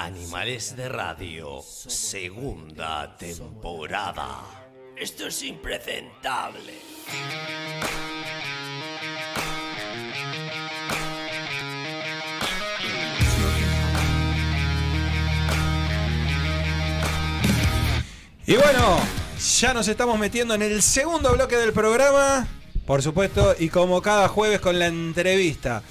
Animales de Radio, segunda temporada. Esto es impresentable. Y bueno, ya nos estamos metiendo en el segundo bloque del programa, por supuesto, y como cada jueves con la entrevista.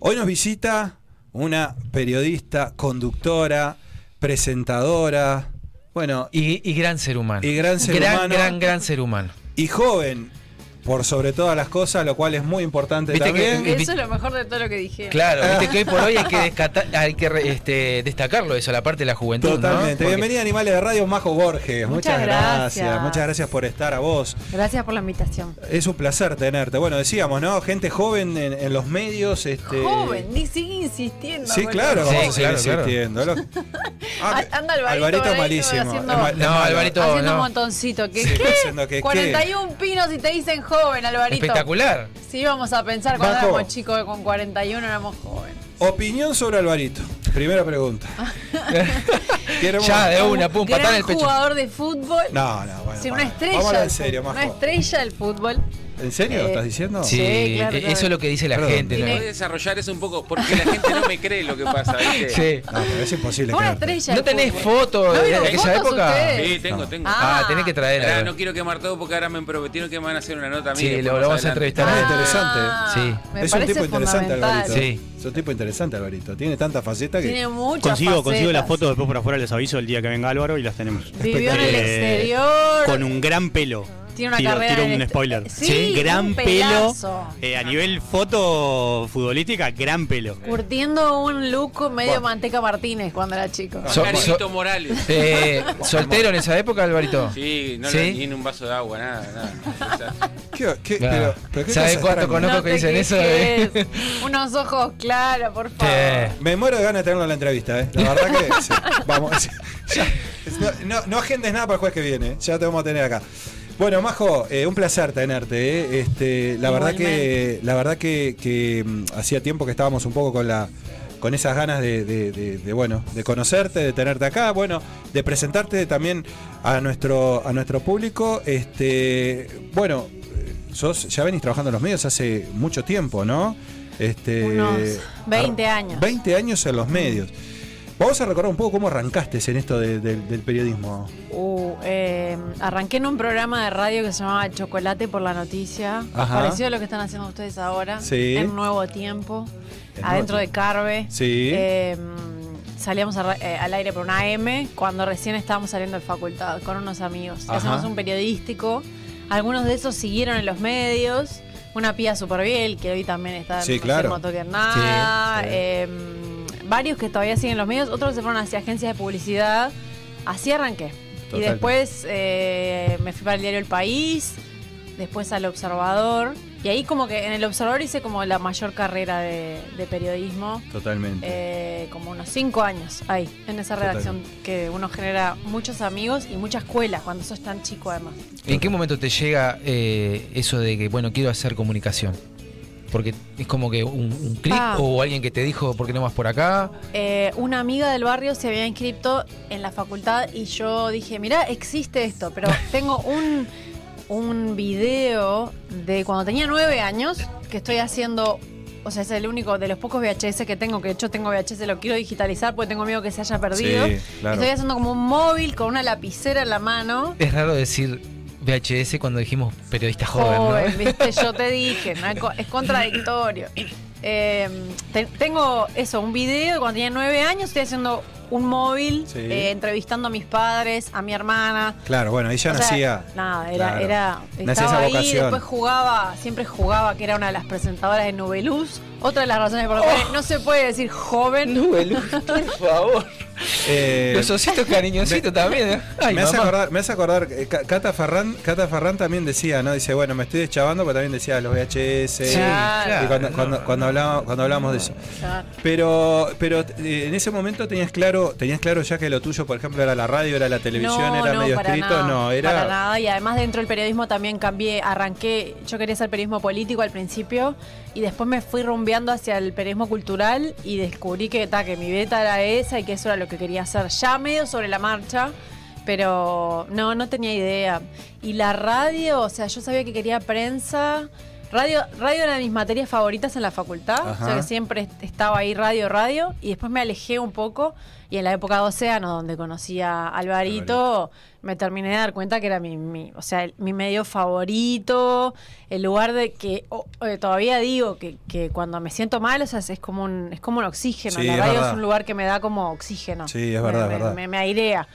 Hoy nos visita una periodista, conductora, presentadora, bueno, Y, y gran ser humano. Y gran ser gran, humano. Gran, gran ser humano. y joven, por sobre todas las cosas, lo cual es muy importante Viste que-. Eso es lo mejor de todo lo que dije. Claro, viste que hoy por hoy hay que, descata- hay que este, destacarlo eso, la parte de la juventud. ¿no? Totalmente. Porque- Bienvenida a Animales de Radio, Majo Borges. Muchas, Muchas gracias. gracias. Muchas gracias por estar a vos. Gracias por la invitación. Es un placer tenerte. Bueno, decíamos, ¿no? Gente joven en, en los medios. Este... Joven, ni sigue insistiendo. Sí, claro, Sí, vamos a seguir claro, insistiendo. Lo- Ah, anda Alvarito ahí, malísimo. haciendo- No. Alvarito. Haciendo no. un montoncito. ¿Qué? Sí, ¿Qué? haciendo que- ¿qué? 41 pinos y te dicen joven, Alvarito. Espectacular. Sí, vamos a pensar cuando Bajo. éramos chicos con 41 éramos jóvenes. Opinión sobre Alvarito. Primera pregunta. Ya, de una, pum, patada en el pecho. jugador de fútbol. No, no, bueno. Sí, una estrella. Vamos a hablar en del serio, fútbol, Majo. Una estrella del fútbol. ¿En serio Eh, estás diciendo? Sí, Sí, claro, e- claro. eso es lo que dice la Perdón. gente. ¿no? Tiene- ¿Puedes desarrollar eso un poco? Porque la gente no me cree lo que pasa, ¿viste? Sí. No, pero es imposible. ¿No tenés fotos ¿No de esa época? ustedes? Sí, tengo, tengo. Ah, Ah. tenés que traer Ahora, algo. no quiero quemar todo porque ahora me prometieron que me van a hacer una nota a mí. Sí, lo- vamos a entrevistar. Ah, interesante. Sí. Me es un tipo interesante. Alvarito. Sí. Es un tipo interesante, Alvarito. Tiene tanta faceta que. Tiene muchas Consigo, consigo las fotos después por afuera les aviso el día que venga Álvaro y las tenemos. Vivió en el exterior. Con un gran pelo. Tiene una tiro, carrera tiro en un este- spoiler. Sí, gran un pelo. Eh, a nivel foto futbolística, gran pelo. Curtiendo un look medio Bueno. manteca Martínez cuando era chico. So- Morales. Eh, ¿Soltero en esa época, Alvarito? Sí, no ¿Sí? le ni en un vaso de agua, nada, nada. ¿Qué, qué- Claro. pero, pero qué ¿Sabes cuánto conozco que dicen eso? eh? Unos ojos claros, por favor. Me muero de ganas de tenerlo en la entrevista, ¿eh? La verdad que. sí. Vamos. ya. No, no, no agendes nada para el jueves que viene. Ya te vamos a tener acá. Bueno, Majo, eh, un placer tenerte. ¿eh? Este, la verdad que, la verdad que, que, mm, hacía tiempo que estábamos un poco con la con esas ganas de, de- de- de, bueno de conocerte, de tenerte acá, bueno, de presentarte también a nuestro a nuestro público. Este, bueno, sos ya venís trabajando en los medios hace mucho tiempo, ¿no? Este, Unos 20 ar- años. 20 años en los medios. Vamos a recordar un poco cómo arrancaste en esto de- de- del periodismo. Uh, eh, arranqué en un programa de radio que se llamaba Chocolate por la Noticia. Ajá. Parecido a lo que están haciendo ustedes ahora. Sí. En Nuevo Tiempo. En adentro Nuevo de Carve. Sí. Eh, salíamos a eh, al aire por una M cuando recién estábamos saliendo de facultad con unos amigos. Ajá. Hacemos un periodístico. Algunos de esos siguieron en los medios. Una pía super bien, que hoy también está Sí, claro. No Toquen Nada. Sí, sí. Varios que todavía siguen en los medios, otros se fueron hacia agencias de publicidad. Así arranqué. Y después eh, me fui para el diario El País, después al Observador. Y ahí como que en el Observador hice como la mayor carrera de, de periodismo. Totalmente. eh, como unos cinco años ahí, en esa redacción que uno genera muchos amigos y mucha escuela cuando sos tan chico además. ¿En qué momento te llega eh, eso de que, bueno, quiero hacer comunicación? Porque es como que un, un clic Ah. o alguien que te dijo, ¿por qué no vas por acá? Eh, una amiga del barrio se había inscrito en la facultad y yo dije, mira, existe esto, pero tengo un, un video de cuando tenía nueve años que estoy haciendo, o sea, es el único de los pocos VHS que tengo, que de hecho tengo VHS, lo quiero digitalizar porque tengo miedo que se haya perdido. Sí, claro. Estoy haciendo como un móvil con una lapicera en la mano. Es raro decir VHS cuando dijimos periodista joven, Joven, ¿no? viste, yo te dije, ¿no? es co- es contradictorio. Eh, te- tengo eso, un video cuando tenía nueve años, estoy haciendo un móvil, Sí. eh, entrevistando a mis padres, a mi hermana. Claro, bueno, ahí ya O sea, nacía. Nada, era, Claro. era estaba esa ahí, vocación. después jugaba, siempre jugaba, que era una de las presentadoras de Nubeluz. Otra de las razones por las Oh. cuales no se puede decir joven. por favor. Eh, Los ositos cariñositos también, ¿eh? Ay, me hace acordar, me hace acordar, eh, Ca- Cata Ferrán, Cata también decía, ¿no? Dice, bueno, me estoy deschavando, pero también decía los VHS. Sí, claro, y cuando, no, cuando, cuando no. hablábamos, cuando hablábamos de eso. Claro. Pero, pero eh, en ese momento tenías claro, tenías claro ya que lo tuyo, por ejemplo, era la radio, era la televisión, no, era no, medio para escrito, nada, no, era. Para nada, y además dentro del periodismo también cambié, arranqué, yo quería hacer periodismo político al principio, y después me fui rumbeando hacia el periodismo cultural y descubrí que, ta, que mi beta era esa y que eso era lo que que quería hacer, ya medio sobre la marcha, pero no, no tenía idea. Y la radio, o sea, yo sabía que quería prensa. Radio, radio era de mis materias favoritas en la facultad, o sea que siempre est- estaba ahí radio, radio, y después me alejé un poco, y en la época de Océano, donde conocí a Alvarito, me terminé de dar cuenta que era mi, mi- o sea, el- mi medio favorito, el lugar de que oh, eh, todavía digo que, que cuando me siento mal, o sea, es como un, es como un oxígeno, Sí, la radio es un lugar que me da como oxígeno. Sí, es Me- verdad, me, verdad. me- me airea.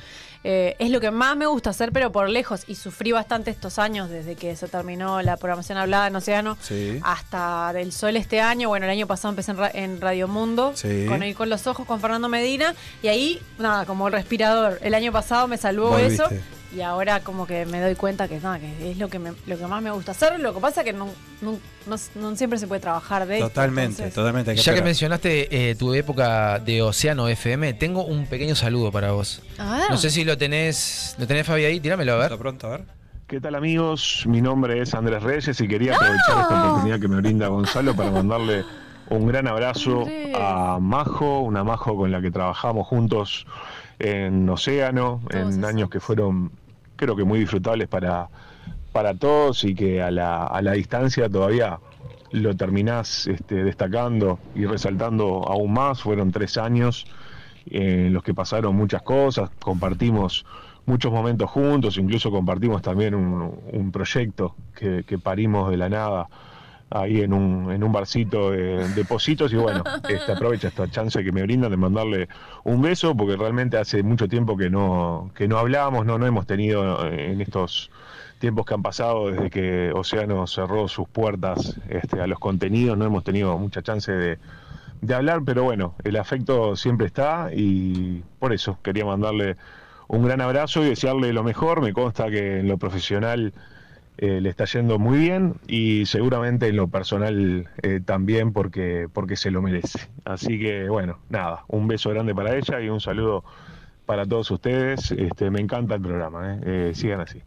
Eh, es lo que más me gusta hacer, pero por lejos. Y sufrí bastante estos años desde que se terminó la programación hablada en Océano Sí. hasta Del Sol este año. Bueno, el año pasado empecé en, Ra- en Radio Mundo Sí. con Oír con los Ojos con Fernando Medina. Y ahí, nada, como el respirador. El año pasado me salvó Volviste. eso. Y ahora como que me doy cuenta que, nada, que es lo que, me- lo que más me gusta hacer. Lo que pasa es que no, no- no- no siempre se puede trabajar de esto, Totalmente, entonces- totalmente. hay Ya que mencionaste eh, tu época de Océano FM, tengo un pequeño saludo para vos. A ver. No sé si lo tenés, lo tenés Fabi ahí, tíramelo a Hasta ver. pronto, a ver. ¿Qué tal amigos? Mi nombre es Andrés Reyes y quería aprovechar esta oportunidad que me brinda Gonzalo para mandarle un gran abrazo a Majo, una Majo con la que trabajamos juntos en Océano, Todos en años que fueron creo que muy disfrutables para, para todos y que a la, a la distancia todavía lo terminás este, destacando y resaltando aún más. Fueron tres años en los que pasaron muchas cosas, compartimos muchos momentos juntos, incluso compartimos también un, un proyecto que, que parimos de la nada ahí en un, en un barcito de, de Positos y bueno, este, aprovecho esta chance que me brindan de mandarle un beso porque realmente hace mucho tiempo que no, que no hablamos, no, no hemos tenido eh, en estos tiempos que han pasado desde que Océano cerró sus puertas este, a los contenidos, no hemos tenido mucha chance de, de hablar, pero bueno, el afecto siempre está y por eso quería mandarle un gran abrazo y desearle lo mejor. Me consta que en lo profesional eh, le está yendo muy bien y seguramente en lo personal eh, también porque, porque se lo merece. Así que bueno, nada, un beso grande para ella y un saludo para todos ustedes. Este, me encanta el programa, ¿eh? Eh, sigan así.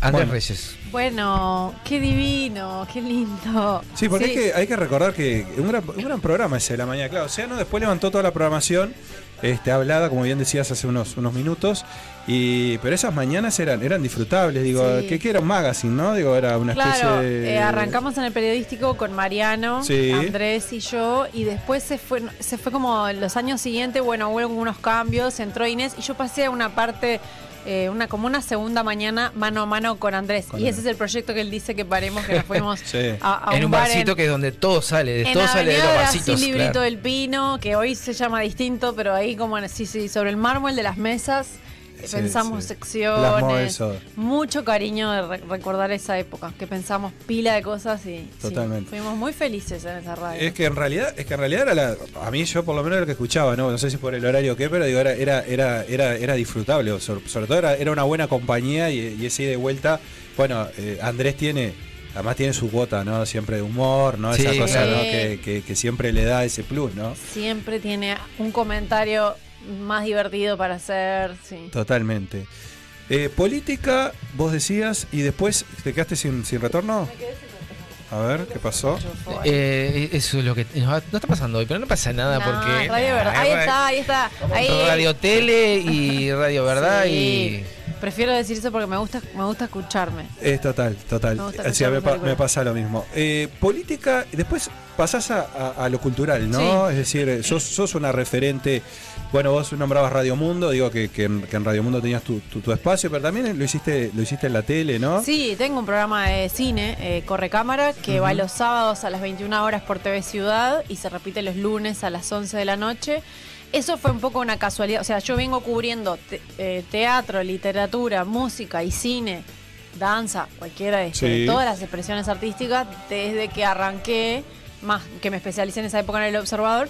Andrés Bueno. Reyes. Bueno, qué divino, qué lindo. Sí, porque Hay, que, hay que recordar que un gran, un gran programa ese de la mañana, claro. Océano después levantó toda la programación este, hablada, como bien decías hace unos, unos minutos. Y, pero esas mañanas eran, eran disfrutables, digo, Sí. que, que era un magazine, ¿no? Digo, era una especie de. eh, arrancamos en el periodístico con Mariano, Sí. Andrés y yo, y después se fue, se fue como los años siguientes, bueno, hubo unos cambios, entró Inés y yo pasé a una parte, eh, una como una segunda mañana mano a mano con Andrés. Con y ese es el proyecto que él dice que paremos, que nos fuimos Sí. a, a en un bar barcito en- que es donde todo sale, de en todo sale de los barcitos. Brasil y Brito claro. del Pino, que hoy se llama distinto, pero ahí como sí, sí, sobre el mármol de las mesas Sí, pensamos sí. secciones. Mucho cariño de re- recordar esa época, que pensamos pila de cosas y sí, fuimos muy felices en esa radio. Es que en realidad, es que en realidad era la, a mí yo por lo menos lo que escuchaba, no, no sé si por el horario o qué, pero digo, era, era, era, era, era disfrutable, o sobre, sobre todo era, era una buena compañía y, y ese de vuelta, bueno, eh, Andrés tiene, además tiene su cuota, ¿no? Siempre de humor, ¿no? Esa Sí, cosa, ¿no? Que, que- que siempre le da ese plus, ¿no? Siempre tiene un comentario más divertido para hacer, sí. Totalmente. Eh, política, vos decías, y después te quedaste sin, sin retorno. A ver, ¿qué pasó? Eh, eso es lo que no está pasando hoy, pero no pasa nada No, porque. Radio Verdad. Ahí está, ahí está. Ahí. Radio Tele y Radio Verdad Sí. Prefiero decir eso porque me gusta, me gusta escucharme. Es total, total. Me gusta O sea, escuchar me, pa- pasa lo mismo. Eh, política, y después pasás a, a- a lo cultural, ¿no? Es decir, eh, sos, sos una referente. Bueno, vos nombrabas Radio Mundo, digo que, que en, que en Radio Mundo tenías tu, tu- tu espacio, pero también lo hiciste, lo hiciste en la tele, ¿no? Sí, tengo un programa de cine, eh, Corre Cámara, que va los sábados a las 21 horas por TV Ciudad y se repite los lunes a las 11 de la noche. Eso fue un poco una casualidad. O sea, yo vengo cubriendo te- eh, teatro, literatura, música y cine, danza, cualquiera de, Sí. de todas las expresiones artísticas, desde que arranqué, más que me especialicé en esa época en El Observador.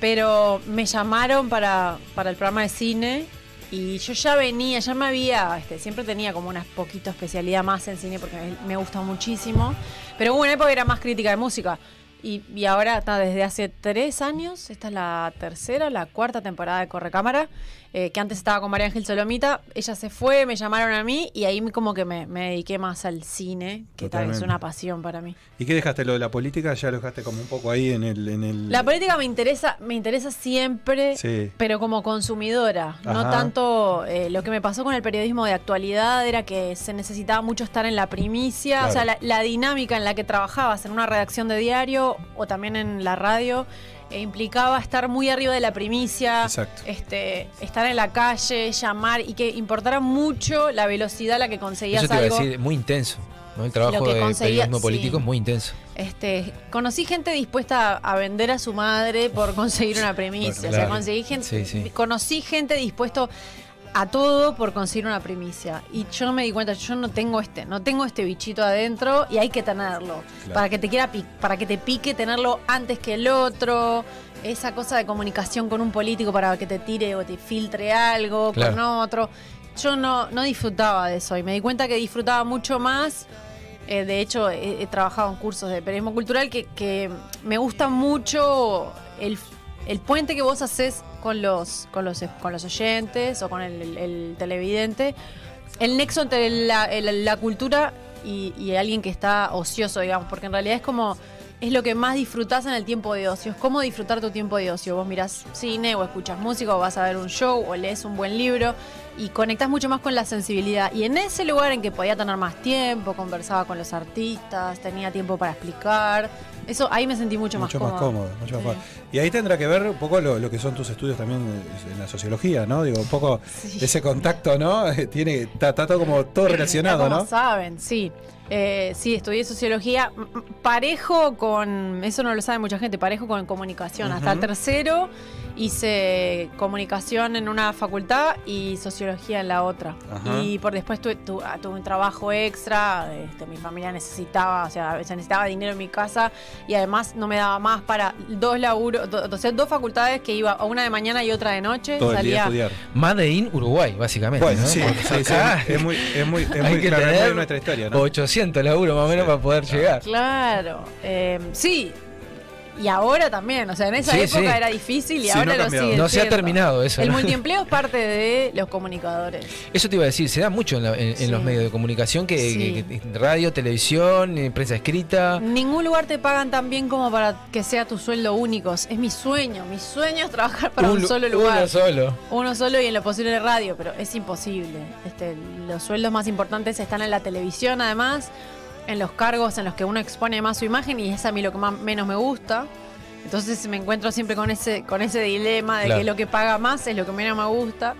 Pero me llamaron para, para el programa de cine y yo ya venía, ya me había, este, siempre tenía como una poquito especialidad más en cine porque me, me gusta muchísimo. Pero hubo una época que era más crítica de música. y, y ahora está desde hace tres años, esta es la tercera, la cuarta temporada de Correcámara, eh, que antes estaba con María Ángel Solomita, ella se fue, me llamaron a mí y ahí como que me, me dediqué más al cine, que tal es Totalmente. una pasión para mí. ¿Y qué dejaste lo de la política? Ya lo dejaste como un poco ahí en el. En el... La política me interesa, me interesa siempre, Sí. pero como consumidora. No tanto eh, lo que me pasó con el periodismo de actualidad era que se necesitaba mucho estar en la primicia, Claro. o sea, la, la dinámica en la que trabajabas en una redacción de diario o también en la radio eh, implicaba estar muy arriba de la primicia, Exacto. este, estar en la calle, llamar y que importara mucho la velocidad a la que conseguías Eso te iba a algo. decir, muy intenso. ¿no? El trabajo de periodismo sí. político es muy intenso. Este, conocí gente dispuesta a, a vender a su madre por conseguir una primicia. Bueno, O sea, claro. conseguí gente, Sí, sí. conocí gente dispuesto a todo por conseguir una primicia. Y yo me di cuenta, yo no tengo este, no tengo este bichito adentro y hay que tenerlo. Claro. Para que te quiera para que te pique tenerlo antes que el otro. Esa cosa de comunicación con un político para que te tire o te filtre algo con otro. Yo no, no disfrutaba de eso y me di cuenta que disfrutaba mucho más eh, de hecho, he, he trabajado en cursos de periodismo cultural que, que me gusta mucho el, el puente que vos haces con los, con los, con los oyentes o con el, el- el televidente. El nexo entre la, el- la cultura y, y alguien que está ocioso, digamos, porque en realidad es como. Es lo que más disfrutás en el tiempo de ocio. Es cómo disfrutar tu tiempo de ocio. Vos mirás cine o escuchas música o vas a ver un show o lees un buen libro y conectás mucho más con la sensibilidad. Y en ese lugar en que podía tener más tiempo, conversaba con los artistas, tenía tiempo para explicar, eso ahí me sentí mucho, mucho más cómodo, mucho más Sí. cómodo. Y ahí tendrá que ver un poco lo, lo que son tus estudios también en la sociología, ¿no? Digo, un poco Sí. ese contacto, ¿no? Tiene, está, está todo como todo relacionado, Como ¿no? saben, sí. Eh, sí, estudié sociología parejo con, eso no lo sabe mucha gente, parejo con comunicación. Hasta tercero hice comunicación en una facultad y sociología en la otra. Ajá. Y por después tuve, tu- ah, tuve un trabajo extra, este, mi familia necesitaba, o sea, se necesitaba dinero en mi casa y además no me daba más para dos laburos, do- o sea, dos facultades que iba a una de mañana y otra de noche. Todo el día salía estudiar. Made in Uruguay, básicamente. Bueno, ¿no? sí, es muy, es muy, es hay muy, que claro, es muy tener nuestra historia, ¿no? 800 laburo más o menos para poder llegar. Claro, eh, sí. Y ahora también, o sea, en esa Sí, época sí. era difícil y Sí, ahora no lo sigue No se ha terminado eso, El ¿no? multiempleo es parte de los comunicadores. Eso te iba a decir, se da mucho en, la- en- los medios de comunicación, que, Sí. que- que- radio, televisión, prensa escrita. Ningún lugar te pagan tan bien como para que sea tu sueldo único. Es mi sueño. Mi sueño es trabajar para un, solo lugar. Uno solo. Uno solo y en lo posible de radio, pero es imposible. Este, los sueldos más importantes están en la televisión, además, en los cargos en los que uno expone más su imagen y es a mí lo que más, menos me gusta. Entonces me encuentro siempre con ese, con ese dilema de Claro. que lo que paga más es lo que menos me gusta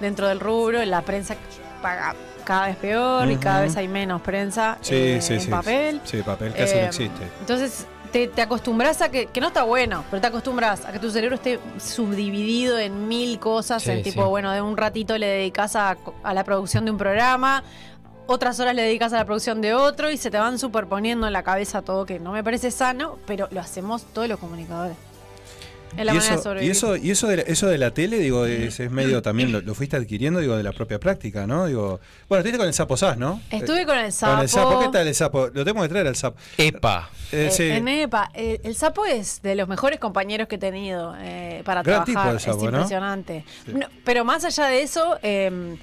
dentro del rubro. La prensa paga cada vez peor y cada vez hay menos prensa Sí, eh, sí, en sí. papel. Sí, papel casi Eh, no existe. Entonces te, te acostumbras a que, que no está bueno, pero te acostumbras a que tu cerebro esté subdividido en mil cosas, en tipo, bueno, de un ratito le dedicas a, a la producción de un programa, otras horas le dedicas a la producción de otro y se te van superponiendo en la cabeza todo que no me parece sano, pero lo hacemos todos los comunicadores. Es la y, manera de eso, y sobrevivir. eso, y eso de la, eso de la tele, digo, es, es medio también lo, lo fuiste adquiriendo, digo, de la propia práctica, ¿no? Digo, bueno, estuviste con el sapo SAS, ¿no? Estuve con el sapo. Con el sapo, ¿qué tal el sapo? Lo tengo que traer al sapo. EPA. Eh, Eh, sí. En EPA, eh, el sapo es de los mejores compañeros que he tenido eh, para Gran trabajar. tipo el sapo, es ¿no? impresionante. No, pero más allá de eso, eh,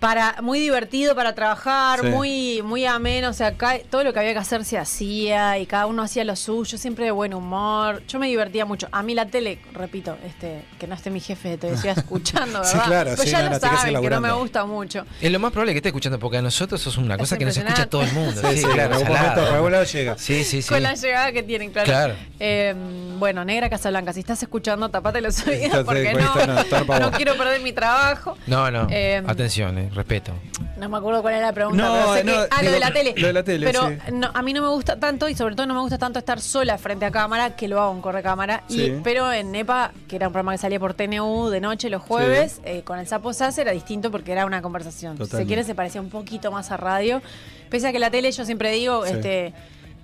para muy divertido para trabajar, Sí. muy muy ameno, o sea, acá todo lo que había que hacer se hacía y cada uno hacía lo suyo, siempre de buen humor. Yo me divertía mucho. A mí la tele, repito, este que no esté mi jefe, te decía escuchando, Sí, ¿verdad? claro, pues sí, ya no, lo no, tenés que saben, que no me gusta mucho. Es lo más probable que esté escuchando, porque a nosotros eso es una cosa que nos escucha todo el mundo. Sí, sí, claro, en algún salado. momento, por algún lado llega. Sí, sí, sí. Con la llegada que tienen, claro. Claro. Eh, bueno, Negra Casablanca, si estás escuchando, tapate los oídos porque no, no, quiero perder mi trabajo. No, no. Eh, Atención, eh, respeto. No me acuerdo cuál era la pregunta, No, pero sé no, que- ah, lo de la tele. lo de la tele, Pero sí. no, a mí no me gusta tanto y sobre todo no me gusta tanto estar sola frente a cámara, que lo hago en corre cámara. Sí. Y, pero en NEPA, que era un programa que salía por TNU de noche los jueves, eh, con el Sapo Sass era distinto porque era una conversación. Si se quiere, se parecía un poquito más a radio. Pese a que la tele, yo siempre digo, Sí. este.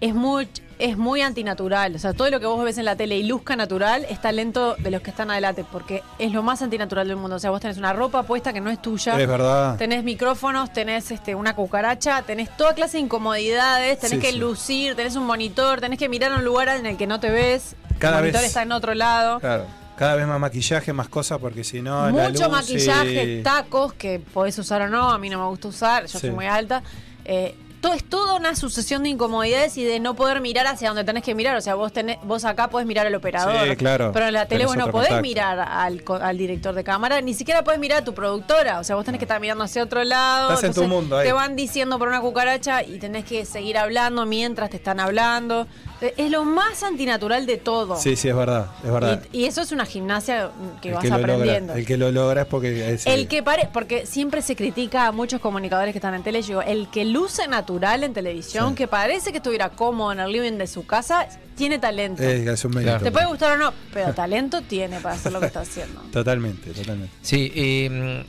Es muy, es muy antinatural. O sea, todo lo que vos ves en la tele y luzca natural es talento de los que están adelante, porque es lo más antinatural del mundo. O sea, vos tenés una ropa puesta que no es tuya. Es verdad. Tenés micrófonos, tenés este, una cucaracha, tenés toda clase de incomodidades, tenés Sí, que sí. lucir, tenés un monitor, tenés que mirar a un lugar en el que no te ves. Cada el monitor vez- está en otro lado. Claro. Cada vez más maquillaje, más cosas, porque si no. la Mucho luz maquillaje, y- tacos que podés usar o no, a mí no me gusta usar, yo Sí. soy muy alta. Eh, todo, es toda una sucesión de incomodidades y de no poder mirar hacia donde tenés que mirar. O sea, vos tenés, vos acá podés mirar al operador. Sí, claro. Pero en la tele vos no podés contacto. mirar al, al director de cámara, ni siquiera podés mirar a tu productora. O sea, vos tenés que estar mirando hacia otro lado. Estás en tu mundo ahí. Te van diciendo por una cucaracha y tenés que seguir hablando mientras te están hablando. Eh, Es lo más antinatural de todo. Sí, sí, es verdad. Es verdad. Y, y eso es una gimnasia que el vas que aprendiendo. logra, el que lo logra es porque es El que pare, porque siempre se critica a muchos comunicadores que están en tele, yo digo, el que luce natural en televisión, Sí. que parece que estuviera cómodo en el living de su casa, tiene talento. es, es un mérito. Te puede gustar o no, pero talento tiene para hacer lo que está haciendo. Totalmente, totalmente. Sí, eh,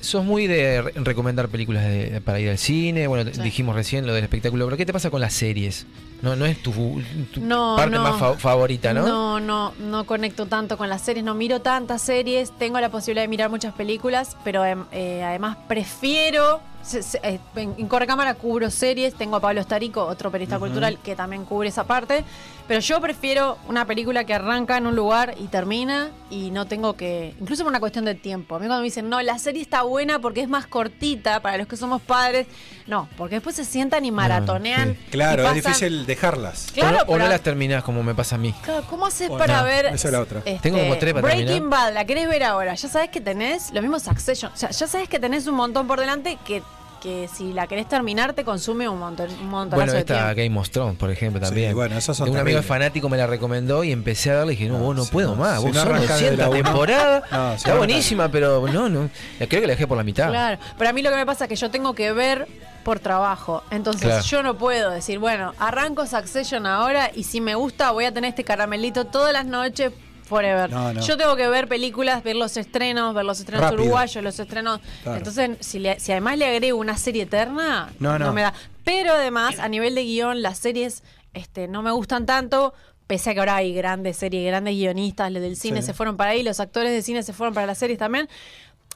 sos muy de re- recomendar películas de- para ir al cine. Bueno, Sí. dijimos recién lo del espectáculo, pero ¿qué te pasa con las series? No, no es tu, tu No, parte no. más fa- favorita, ¿no? No, no, no conecto tanto con las series, no miro tantas series, tengo la posibilidad de mirar muchas películas, pero em, eh, además prefiero, se- se- eh, en, Correcámara cubro series, tengo a Pablo Estarico, otro periodista cultural que también cubre esa parte, pero yo prefiero una película que arranca en un lugar y termina y no tengo que, incluso por una cuestión de tiempo, a mí cuando me dicen, no, la serie está buena porque es más cortita para los que somos padres, no, porque después se sientan y maratonean. sí. Claro, y es pasan- dejarlas. O no- o las terminás como me pasa a mí. Claro, ¿cómo haces O para no, ver? esa es la otra. este, Tengo como tres para Breaking terminar. Bad, la querés ver ahora. Ya sabes que tenés, lo mismo Succession. O sea, ya sabes que tenés un montón por delante que, que si la querés terminar te consume un montón, un montonazo Bueno, esta. Game of Thrones, por ejemplo, también. Sí, bueno, esas son De un amigo fanático me la recomendó y empecé a verla y dije, no, No, vos no si puedo no- más. si vos no son arrancás desde 200 la uno. temporadas. No, si Está no buenísima, pero no, no. Creo que la dejé por la mitad. Claro, pero a mí lo que me pasa es que yo tengo que ver por trabajo. Entonces Claro. yo no puedo decir, bueno, arranco Succession ahora y si me gusta voy a tener este caramelito todas las noches forever. No, no. Yo tengo que ver películas, ver los estrenos, ver los estrenos Rápido. uruguayos, los estrenos. Claro. Entonces, si, le- si además le agrego una serie eterna, No, no. me da. Pero además, a nivel de guion, las series este, no me gustan tanto. Pese a que ahora hay grandes series, grandes guionistas, los del cine Sí. se fueron para ahí, los actores de cine se fueron para las series también.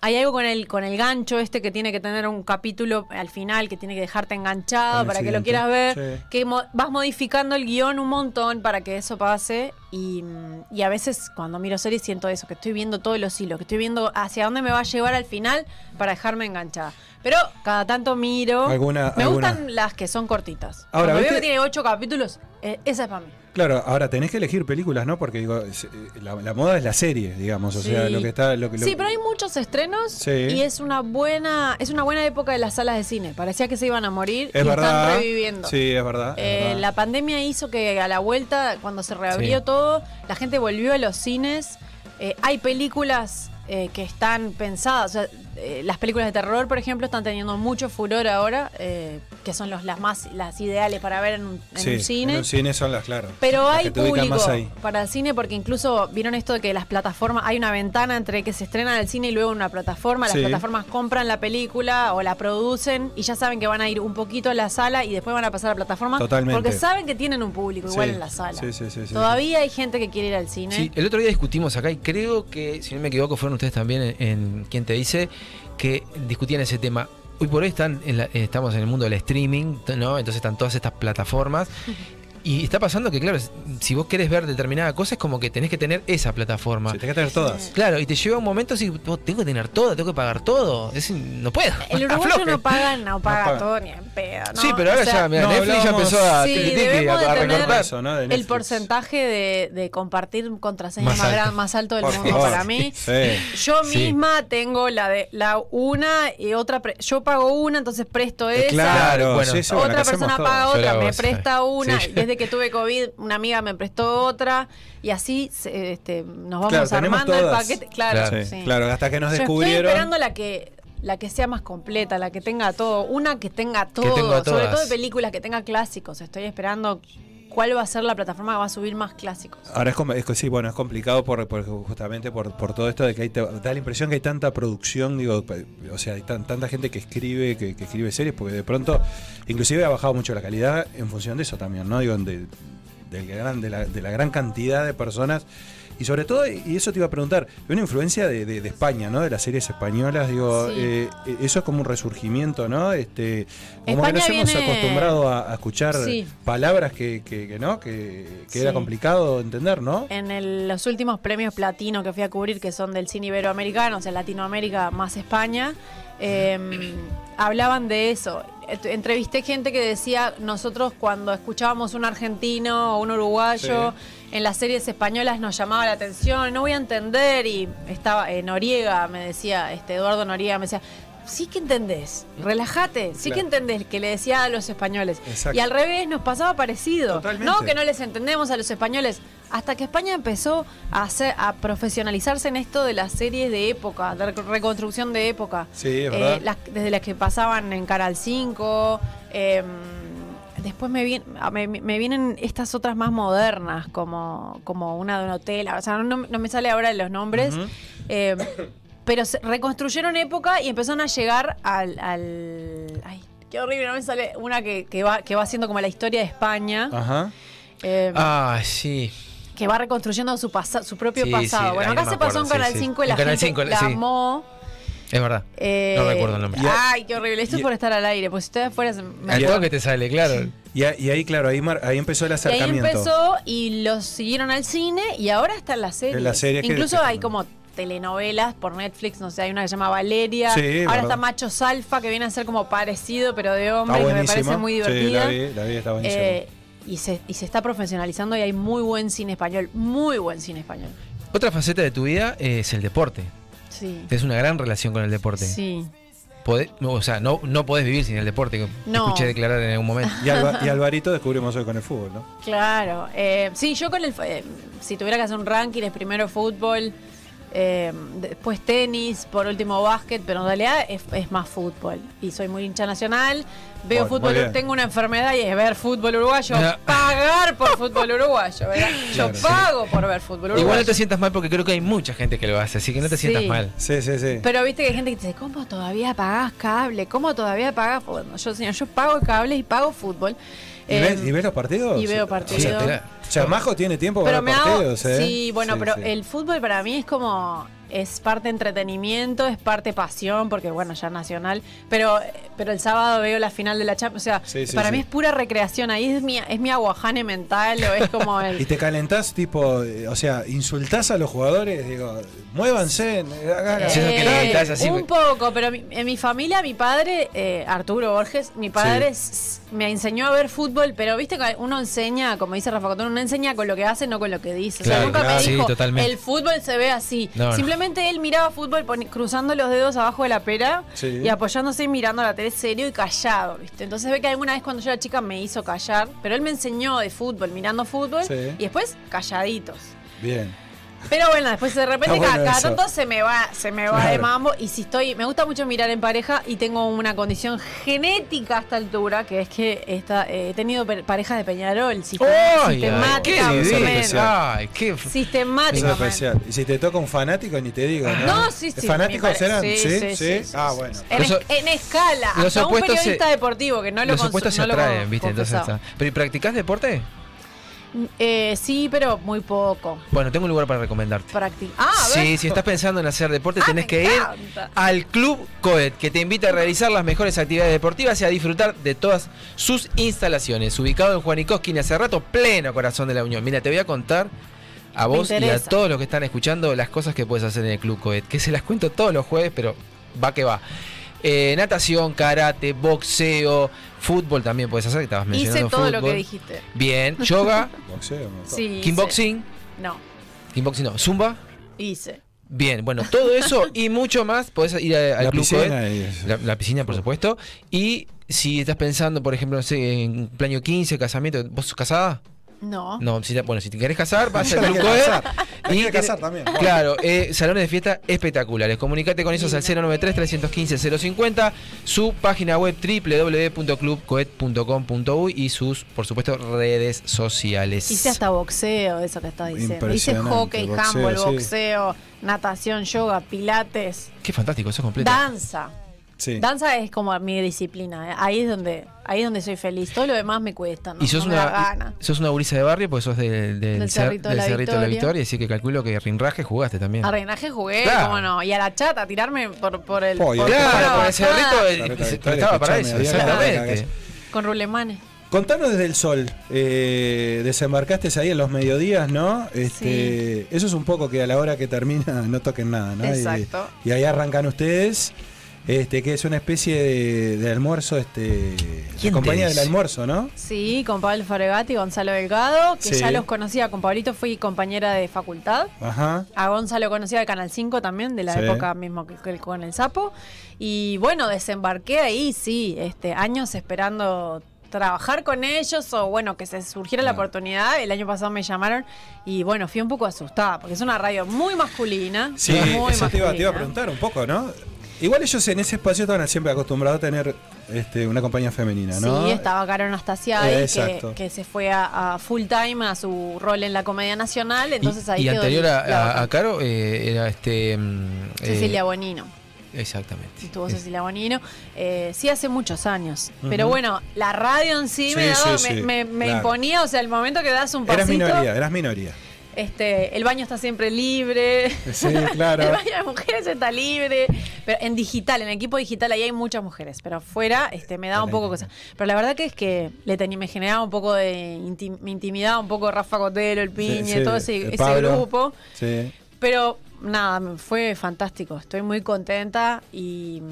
Hay algo con el, con el gancho este que tiene que tener un capítulo al final, que tiene que dejarte enganchado para que lo quieras ver, Sí. que mo- vas modificando el guion un montón para que eso pase y, mm, y a veces cuando miro series siento eso, que estoy viendo todos los hilos, que estoy viendo hacia dónde me va a llevar al final para dejarme enganchada. Pero cada tanto miro, Alguna- me alguna- gustan las que son cortitas. Ahora, Cuando veo que tiene ocho capítulos, eh, esa es para mí. Claro, ahora tenés que elegir películas, ¿no? Porque digo, eh, la, la moda es la serie, digamos. O sea, Sí. lo que está. Lo que, lo- Sí, pero hay muchos estrenos Sí. y es una buena es una buena época de las salas de cine. Parecía que se iban a morir Es y verdad. están reviviendo. Sí, es verdad. es Eh, verdad. la pandemia hizo que a la vuelta, cuando se reabrió Sí. todo, la gente volvió a los cines. Eh, hay películas eh, que están pensadas. o sea, eh, las películas de terror, por ejemplo, están teniendo mucho furor ahora, eh, que son los, las más las ideales para ver en un, en Sí, un cine. En un cine son las, claro. Pero las hay público para el cine porque incluso vieron esto de que las plataformas, hay una ventana entre que se estrena en el cine y luego en una plataforma, las Sí. plataformas compran la película o la producen y ya saben que van a ir un poquito a la sala y después van a pasar a la plataforma Totalmente. porque saben que tienen un público igual Sí, en la sala. sí, sí, sí, sí, Todavía hay gente que quiere ir al cine. Sí, el otro día discutimos acá y creo que, si no me equivoco, fueron ustedes también en, en Quien te dice, que discutían ese tema. Hoy por hoy eh, estamos en el mundo del streaming, ¿no? Entonces están todas estas plataformas. Y está pasando que, claro, si vos querés ver determinada cosa, es como que tenés que tener esa plataforma. Sí, tenés que tener todas. Claro, y te lleva un momento así, "Oh, tengo que tener todo, tengo que pagar todo. Es, no puedo. El uruguayo no paga, no paga paga. todo ni en pedo, ¿no? Sí, pero ahora O sea, ya, mira, no, Netflix ya empezó a, Sí, a- a recortar. eso, ¿no? El porcentaje de, de compartir contraseñas Más más, alto. más alto del Por mundo favor. para mí. Sí. Yo Sí. misma tengo la de la una y otra. pre- yo pago una, entonces presto esa. Claro, Bueno, otra persona paga otra, me presta una. Sí. Desde que tuve COVID, una amiga me prestó otra. Y así se- este, nos vamos Claro, armando el paquete. Claro, Sí, sí. claro, hasta que nos Yo estoy descubrieron. esperando la que la que sea más completa, la que tenga todo, una que tenga todo, sobre todo de películas que tenga clásicos. Estoy esperando cuál va a ser la plataforma que va a subir más clásicos. Ahora es, es sí, bueno, es complicado por, por- justamente por, por todo esto de que hay, da la impresión que hay tanta producción, digo, o sea, hay tan- tanta gente que escribe, que, que escribe series, porque de pronto, inclusive ha bajado mucho la calidad en función de eso también, ¿no? Digo, de, del gran, de, la, de la gran cantidad de personas. Y sobre todo, y eso te iba a preguntar, una influencia de, de- de España, ¿no? De las series españolas, digo, Sí. eh, eso es como un resurgimiento, ¿no? Este, como que España nos hemos viene- acostumbrado a, a escuchar Sí. palabras que, que, que no, que, que era complicado entender, ¿no? En el- los últimos premios platino que fui a cubrir, que son del cine iberoamericano, o sea, Latinoamérica más España, eh, hablaban de eso. Entrevisté gente que decía, nosotros cuando escuchábamos un argentino o un uruguayo en las series españolas nos llamaba la atención, no voy a entender, y estaba eh, Noriega, me decía, este Eduardo Noriega, me decía, sí que entendés, relájate, sí que entendés que le decía a los españoles. Exacto. Y al revés nos pasaba parecido. Totalmente. No que no les entendemos a los españoles. Hasta que España empezó a hacer, a profesionalizarse en esto de las series de época, de rec- reconstrucción de época. Sí, es verdad. Eh, las- desde las que pasaban en Canal 5. eh, después me, vien- a- me, me vienen estas otras más modernas, como, como una de un hotel. O sea, no, no me sale ahora los nombres. Eh, pero se reconstruyeron época y empezaron a llegar al. al- ay, qué horrible, no me sale una que, que va, que va haciendo como la historia de España. Ajá. eh, Ah, sí. que va reconstruyendo su pasa- su propio Sí, pasado. sí, bueno, acá se pasó en sí, Canal sí. 5 y En la Canal gente 5, la sí. amó. Es verdad. Eh, no recuerdo el nombre. Ay, qué horrible. Esto es por estar al aire, pues si ustedes afuera se me Al toque te sale, claro. Y, ahí, claro, ahí, mar- ahí empezó el Y ahí acercamiento. empezó y los siguieron al cine y ahora está en la serie. En la serie Incluso que- hay como telenovelas por Netflix, no sé, hay una que se llama Valeria. Sí, ahora verdad. está Macho Salfa, que viene a ser como parecido, pero de hombre, que me parece muy Sí, divertida. la vi, la vi, está buenísima. Eh, y, se, y se está profesionalizando y hay muy buen cine español, muy buen cine español. Otra faceta de tu vida es el deporte. Sí. Tienes una gran relación con el deporte. Sí. Podés- no, o sea, no, no podés vivir sin el deporte, que te No. escuché declarar en algún momento. Y, Alba- y Alvarito descubrimos hoy con el fútbol, ¿no? Claro, eh, sí, yo con el, eh, si tuviera que hacer un ranking es primero fútbol, eh, después tenis, por último básquet, pero en realidad es, es más fútbol. Y soy muy hincha nacional, veo Bueno, fútbol, tengo una enfermedad y es ver fútbol uruguayo, Ah. pagar por fútbol uruguayo, ¿verdad? Yo Claro, sí. pago por ver fútbol uruguayo. Igual no te sientas mal porque creo que hay mucha gente que lo hace, así que no te Sí. sientas mal. Sí, sí, sí. Pero viste que hay gente que dice, ¿cómo todavía pagás cable? ¿Cómo todavía pagás fútbol? No, Yo, señor, yo pago el cable y pago fútbol. ¿Y, Eh, ves, y ves los partidos? y veo partidos. o sea, Majo tiene tiempo para ver hago, partidos, ¿eh? Sí, bueno, pero sí. el fútbol para mí es como es parte entretenimiento, es parte pasión, porque bueno, ya nacional, pero pero el sábado veo la final de la Champions, o sea, Sí, sí, para sí. mí es pura recreación, ahí es mi es mi aguajane mental o es como ¿Y el te calentás, tipo, eh, o sea, insultás a los jugadores? Digo, muévanse. hagan- Eh, así, un poco, pero mi- en mi familia, mi padre, eh, Arturo Borges, mi padre me enseñó a ver fútbol, pero viste que uno enseña, como dice Rafa Cotón, uno enseña con lo que hace, no con lo que dice. o sea, nunca claro. me dijo, el fútbol se ve así. No, no. Simplemente él miraba fútbol cruzando los dedos abajo de la pera Sí. y apoyándose y mirando la tele serio y callado, ¿viste? Entonces ve que alguna vez cuando yo era chica me hizo callar, pero él me enseñó de fútbol, mirando fútbol, Sí. y después calladitos. Bien. Pero bueno, después de repente cada, bueno cada eso. tanto se me va, se me va de mambo. Y si estoy, me gusta mucho mirar en pareja y tengo una condición genética a esta altura, que es que esta, eh, he tenido parejas de Peñarol, sistem- ¡Ay, ay, qué sistemáticamente. qué... Es Sistemáticamente. especial. Y si te toca un fanático, ni te digo, ¿no? No, sí, sí. ¿Fanáticos eran? Sí, Sí, sí, sí. sí, sí, Ah, bueno. En, es- en escala. los Hasta un se- periodista deportivo que no lo Los opuestos se no atraen, ¿viste? Entonces está. ¿Pero ¿y practicás deporte? Eh, sí, pero muy poco. Bueno, tengo un lugar para recomendarte. Practic- Ah, a ver. Sí, si estás pensando en hacer deporte, Ah, tenés que ir al Club Coet, que te invita a realizar las mejores actividades deportivas y a disfrutar de todas sus instalaciones. Ubicado en Juanico, esquina hace rato, pleno corazón de la Unión. Mira, te voy a contar a vos y a todos los que están escuchando las cosas que puedes hacer en el Club Coet, que se las cuento todos los jueves, pero va que va. Eh, natación, karate, boxeo, fútbol también puedes hacer, que estabas mencionando Hice todo lo fútbol. que dijiste. Bien, yoga, Boxeo, Sí. hice. kickboxing, No, kickboxing no, zumba. hice. Bien, bueno, todo eso y mucho más podés ir a- al La Club piscina. La, la piscina, por supuesto. Y si estás pensando, por ejemplo, no sé, en cumpleaños 15, casamiento, ¿vos sos casada? No. No, si te- bueno, si te querés casar, vas Coed. casar. La quiero casar también. Claro, eh, salones de fiesta espectaculares. Comunicate con ellos al 093-315-050, su página web www.clubcoed.com.uy y sus, por supuesto, redes sociales. Hice hasta boxeo, eso que estás diciendo. Hice hockey, boxeo, handball, sí. boxeo, natación, yoga, pilates, Qué fantástico, eso es completo. danza. Sí. Danza es como mi disciplina. ¿eh? Ahí es donde ahí es donde soy feliz. Todo lo demás me cuesta. No, y sos no me da una, gana. sos una gurisa de barrio, porque sos del, del, Del cer- Cerrito de del la Cerrito de la Victoria. Así que calculo que rinraje jugaste también. A reinaje jugué, Claro. cómo no. Y a la chata, tirarme por, por el. Oh, por- Claro, por- por el cerrito de se prestaba para eso, exactamente. Con rulemanes. Contanos desde el sol. Eh, desembarcaste ahí en los mediodías, ¿no? Este, Eso es un poco que a la hora que termina no toquen nada, ¿no? Y- Exacto. Y, ahí arrancan ustedes. Este, que es una especie de, de almuerzo, este. ¿Quién la compañía del almuerzo, ¿no? Sí, con Pablo Faregati y Gonzalo Delgado, que Sí. ya los conocía. Con Pablito fui compañera de facultad. Ajá. A Gonzalo conocía de Canal 5 también, de la Sí. época mismo que, que con el sapo. Y bueno, desembarqué ahí, sí, este, años esperando trabajar con ellos o bueno, que se surgiera la Claro. oportunidad. El año pasado me llamaron y bueno, fui un poco asustada, porque es una radio muy masculina. Sí, muy eso te iba, te iba a preguntar un poco, ¿no? Igual ellos en ese espacio estaban siempre acostumbrados a tener este, una compañía femenina, ¿no? Sí, estaba Caro Anastasia Eh, que, se fue a, a full time a su rol en la Comedia Nacional. Entonces y ahí y quedó anterior a, a- Caro eh, era este. mm, Cecilia eh, Bonino. Exactamente. Estuvo Es- Cecilia Bonino. Eh, sí, hace muchos años. Pero bueno, la radio en sí, Sí, me, daba- sí, me, sí, me- me claro. imponía. O sea, el momento que das un Eras pasito. minoría, eras minoría. Este, el baño está siempre libre. Sí, claro. El baño de mujeres está libre. Pero en digital, en equipo digital, ahí hay muchas mujeres. Pero afuera este, me daba un poco cosa. Pero la verdad que es que le tenía, me generaba un poco de. inti- me intimidaba un poco Rafa Cotelo, el Piñe, Sí, sí, todo ese, grupo. Sí. Pero nada, fue fantástico. Estoy muy contenta y,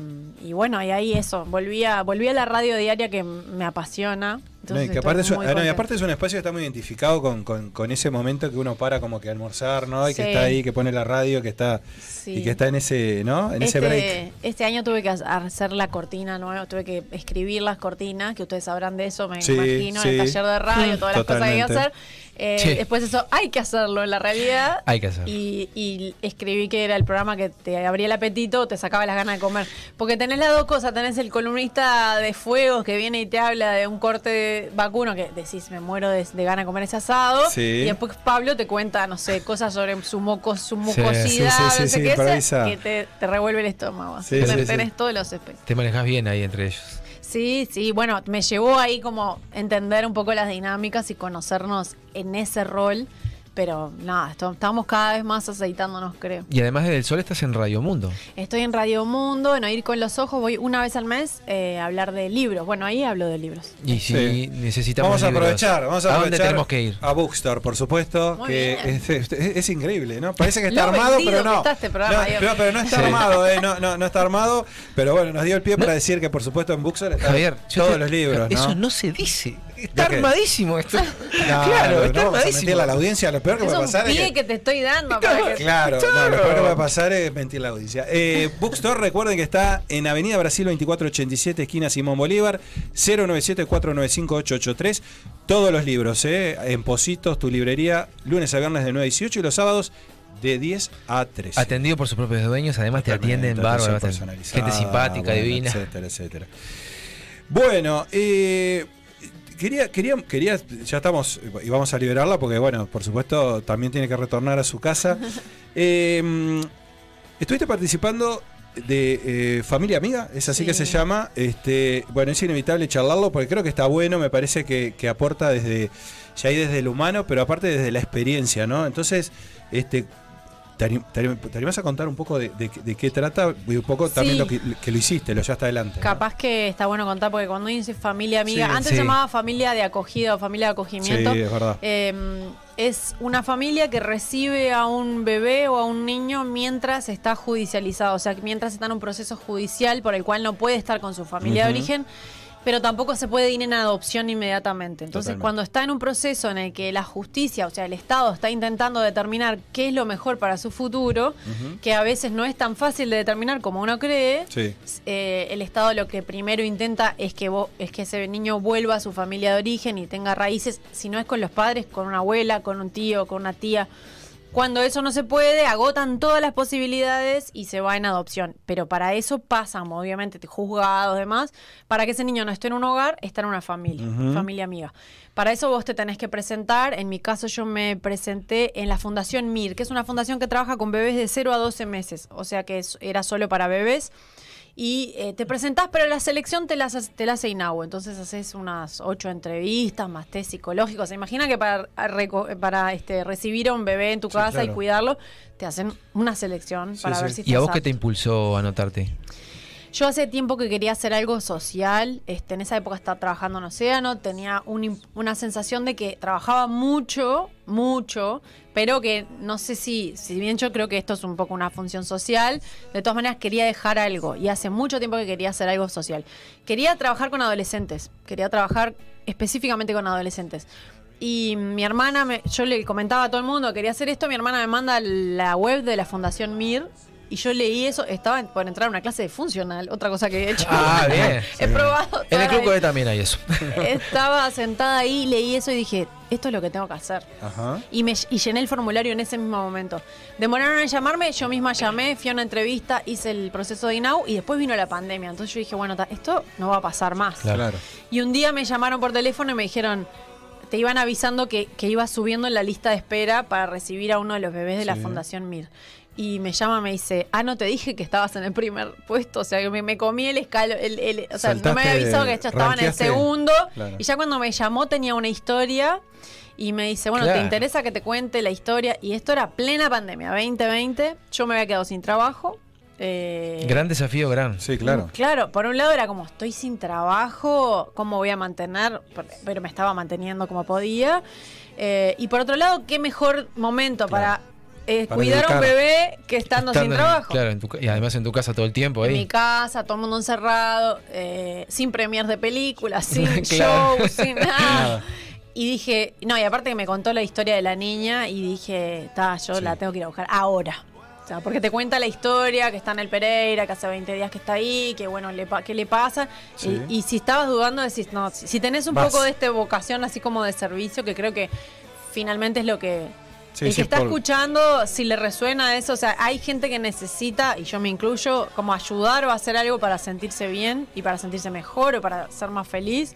y bueno, y ahí eso. Volví a, volví a la radio diaria que me apasiona. No, y que aparte, es, ah, no, y aparte es un espacio que está muy identificado con, con- con ese momento que uno para como que almorzar, ¿no? Y que está ahí, que pone la radio, que está Sí. y que está en ese, ¿no? En ese este, break. este año tuve que hacer la cortina nueva, tuve que escribir las cortinas, que ustedes sabrán de eso, me Sí, imagino, en el taller de radio, todas las cosas que hay que hacer. Eh, Sí. Después eso hay que hacerlo en la realidad. Hay que hacerlo. Y, y escribí que era el programa que te abría el apetito o te sacaba las ganas de comer. Porque tenés las dos cosas, tenés el columnista de fuegos que viene y te habla de un corte vacuno que decís, me muero de, de ganas de comer ese asado. Sí. Y después Pablo te cuenta, no sé, cosas sobre su, moco, su Sí, mucosidad, sí, sí, no sí, sé sí, qué, que te, te revuelve el estómago. Sí, Tenés- sí, sí. tenés todos los aspectos. Te manejas bien ahí entre ellos. Sí, sí, bueno, me llevó ahí como entender un poco las dinámicas y conocernos en ese rol. Pero nada, esto- estamos cada vez más aceitándonos, creo. Y además desde el sol estás en Radio Mundo. Estoy en Radio Mundo, en Oír con los Ojos, voy una vez al mes eh, a hablar de libros. Bueno, ahí hablo de libros. Y si Sí. necesitamos. Vamos a libros, aprovechar, vamos a, dónde aprovechar tenemos que ir? A Bookstore, por supuesto, Muy que bien. es, es- es increíble, ¿no? Parece que está Lo armado, pero que no. está este programa, no, Dios. pero, pero no está Sí. armado, ¿eh? No, no, no está armado, pero bueno, nos dio el pie para decir que por supuesto en Bookstore están Javier, todos te- los libros, ¿no? Eso no se dice. Está armadísimo esto. No, claro, no, está no vamos a armadísimo. a la audiencia, lo peor que Es puede un pasar es que- que te estoy dando para que... Claro, no, lo peor que va a pasar es mentir la audiencia. Eh, Bookstore, recuerden que está en Avenida Brasil 2487, esquina Simón Bolívar, 097-495-883. Todos los libros, eh, en Positos, tu librería, lunes a viernes de 9 a 18 y los sábados de 10 a 13. Atendido por sus propios dueños, además te atienden bárbaro. Gente simpática, bueno, divina. Etcétera, etcétera. Bueno, eh, quería, quería, quería, ya estamos, y vamos a liberarla porque, bueno, por supuesto, también tiene que retornar a su casa. Eh, estuviste participando de eh, Familia Amiga, es así Sí. que se llama. Este, bueno, es inevitable charlarlo porque creo que está bueno, me parece que, que aporta desde, ya ahí desde el humano, pero aparte desde la experiencia, ¿no? Entonces, este, ¿te, anim- te anim- te animás a contar un poco de, de- de qué trata? Y un poco también Sí. lo que, que lo hiciste, lo ya está adelante. ¿no? Capaz que está bueno contar porque cuando dice familia amiga, Sí. antes Sí. se llamaba familia de acogida o familia de acogimiento. Sí, es verdad. Eh, es una familia que recibe a un bebé o a un niño mientras está judicializado, o sea, mientras está en un proceso judicial por el cual no puede estar con su familia de origen. Pero tampoco se puede ir en adopción inmediatamente. Entonces, Totalmente. cuando está en un proceso en el que la justicia, o sea, el Estado está intentando determinar qué es lo mejor para su futuro, que a veces no es tan fácil de determinar como uno cree, Sí. eh, el Estado lo que primero intenta es que es que ese niño vuelva a su familia de origen y tenga raíces, si no es con los padres, con una abuela, con un tío, con una tía. Cuando eso no se puede, agotan todas las posibilidades y se va en adopción. Pero para eso pasan, obviamente, juzgados, demás. Para que ese niño no esté en un hogar, está en una familia, familia amiga. Para eso vos te tenés que presentar. En mi caso, yo me presenté en la Fundación MIR, que es una fundación que trabaja con bebés de 0 a 12 meses. O sea que era solo para bebés. Y eh, te presentás, pero la selección te la, hace- te la hace INAU. Entonces haces unas ocho entrevistas, más test psicológicos. Se imagina que para, para este, recibir a un bebé en tu Sí, casa y cuidarlo, te hacen una selección Sí, para sí. ver si ¿Y a vos qué te impulsó a anotarte? Yo hace tiempo que quería hacer algo social. Este, en esa época estaba trabajando en Océano. Tenía una sensación de que trabajaba mucho, mucho, pero que no sé si, si bien yo creo que esto es un poco una función social, de todas maneras quería dejar algo. Y hace mucho tiempo que quería hacer algo social. Quería trabajar con adolescentes. Quería trabajar específicamente con adolescentes. Y mi hermana, me- yo le comentaba a todo el mundo, quería hacer esto, mi hermana me manda la web de la Fundación MIR y yo leí eso, estaba por entrar a una clase de funcional, otra cosa que he hecho. Ah, bien. He probado. En el Club también hay eso. Estaba sentada ahí, leí eso y dije, esto es lo que tengo que hacer. Ajá. Y, me, y llené el formulario en ese mismo momento. Demoraron en llamarme, yo misma llamé, fui a una entrevista, hice el proceso de INAU y después vino la pandemia. Entonces yo dije, bueno, ta- esto no va a pasar más. Claro. Y un día me llamaron por teléfono y me dijeron, te iban avisando que, que ibas subiendo en la lista de espera para recibir a uno de los bebés de la. Fundación MIR. Y me llama, me dice, ah, no te dije que estabas en el primer puesto, o sea, que me, me comí el escalo, el, el- o sea, no me había avisado que ya estaba en el segundo. Claro. Y ya cuando me llamó tenía una historia y me dice, bueno, ¿te interesa que te cuente la historia? Y esto era plena pandemia, 2020, yo me había quedado sin trabajo. eh, Gran desafío, gran. Sí, claro. Claro, por un lado era como estoy sin trabajo, ¿cómo voy a mantener? Pero me estaba manteniendo como podía. Eh, y por otro lado, qué mejor momento para, Para cuidar a un bebé que estando, sin en- trabajo. Claro, en tu y además en tu casa todo el tiempo En mi casa, todo el mundo encerrado, eh, sin premiers de películas, sin Claro. shows, sin nada. Y dije, no, y aparte que me contó la historia de la niña y dije, ta, yo la tengo que ir a buscar ahora. O sea, porque te cuenta la historia, que está en el Pereira, que hace 20 días que está ahí, que bueno, le qué le pasa. Sí. Y, y si estabas dudando, decís, no, si, si tenés un Vas. poco de esta vocación así como de servicio, que creo que finalmente es lo que... Sí, el sí, que está por- escuchando, si le resuena eso, o sea, hay gente que necesita, y yo me incluyo, como ayudar o hacer algo para sentirse bien y para sentirse mejor o para ser más feliz.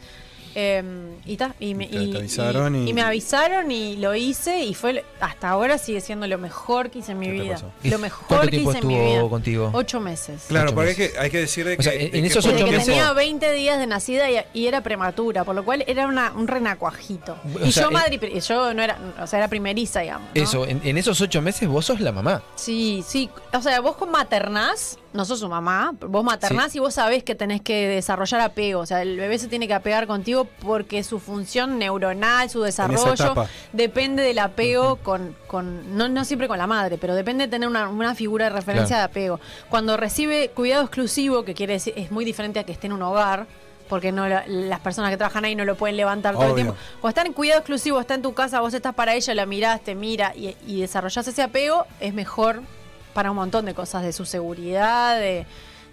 Eh, y, ta, y, me, Y te- te y- avisaron y- y me avisaron y lo hice y fue hasta ahora sigue siendo lo mejor que hice en mi ¿Qué te vida. Lo mejor cuánto que tiempo hice en mi estuvo vida. contigo? Ocho meses. Claro, Ocho porque hay que, hay que decir de O que. sea, de en que esos por- ocho Desde que meses- tenía 20 días de nacida y, y era prematura, por lo cual era una, un renacuajito. O y sea, yo en- madre, yo no era, o sea, era primeriza, digamos. ¿no? Eso, en, en esos ocho meses vos sos la mamá. Sí, sí. O sea, vos con maternás, no sos su mamá, vos maternás y vos sabés que tenés que desarrollar apego. O sea, el bebé se tiene que apegar contigo porque su función neuronal, su desarrollo, depende del apego con, con no, no siempre con la madre, pero depende de tener una, una figura de referencia Claro. de apego. Cuando recibe cuidado exclusivo, que quiere decir, es muy diferente a que esté en un hogar, porque no la- las personas que trabajan ahí no lo pueden levantar todo el tiempo. Cuando está en cuidado exclusivo, está en tu casa, vos estás para ella, la mirás, te mira y, y desarrollás ese apego, es mejor para un montón de cosas, de su seguridad, de,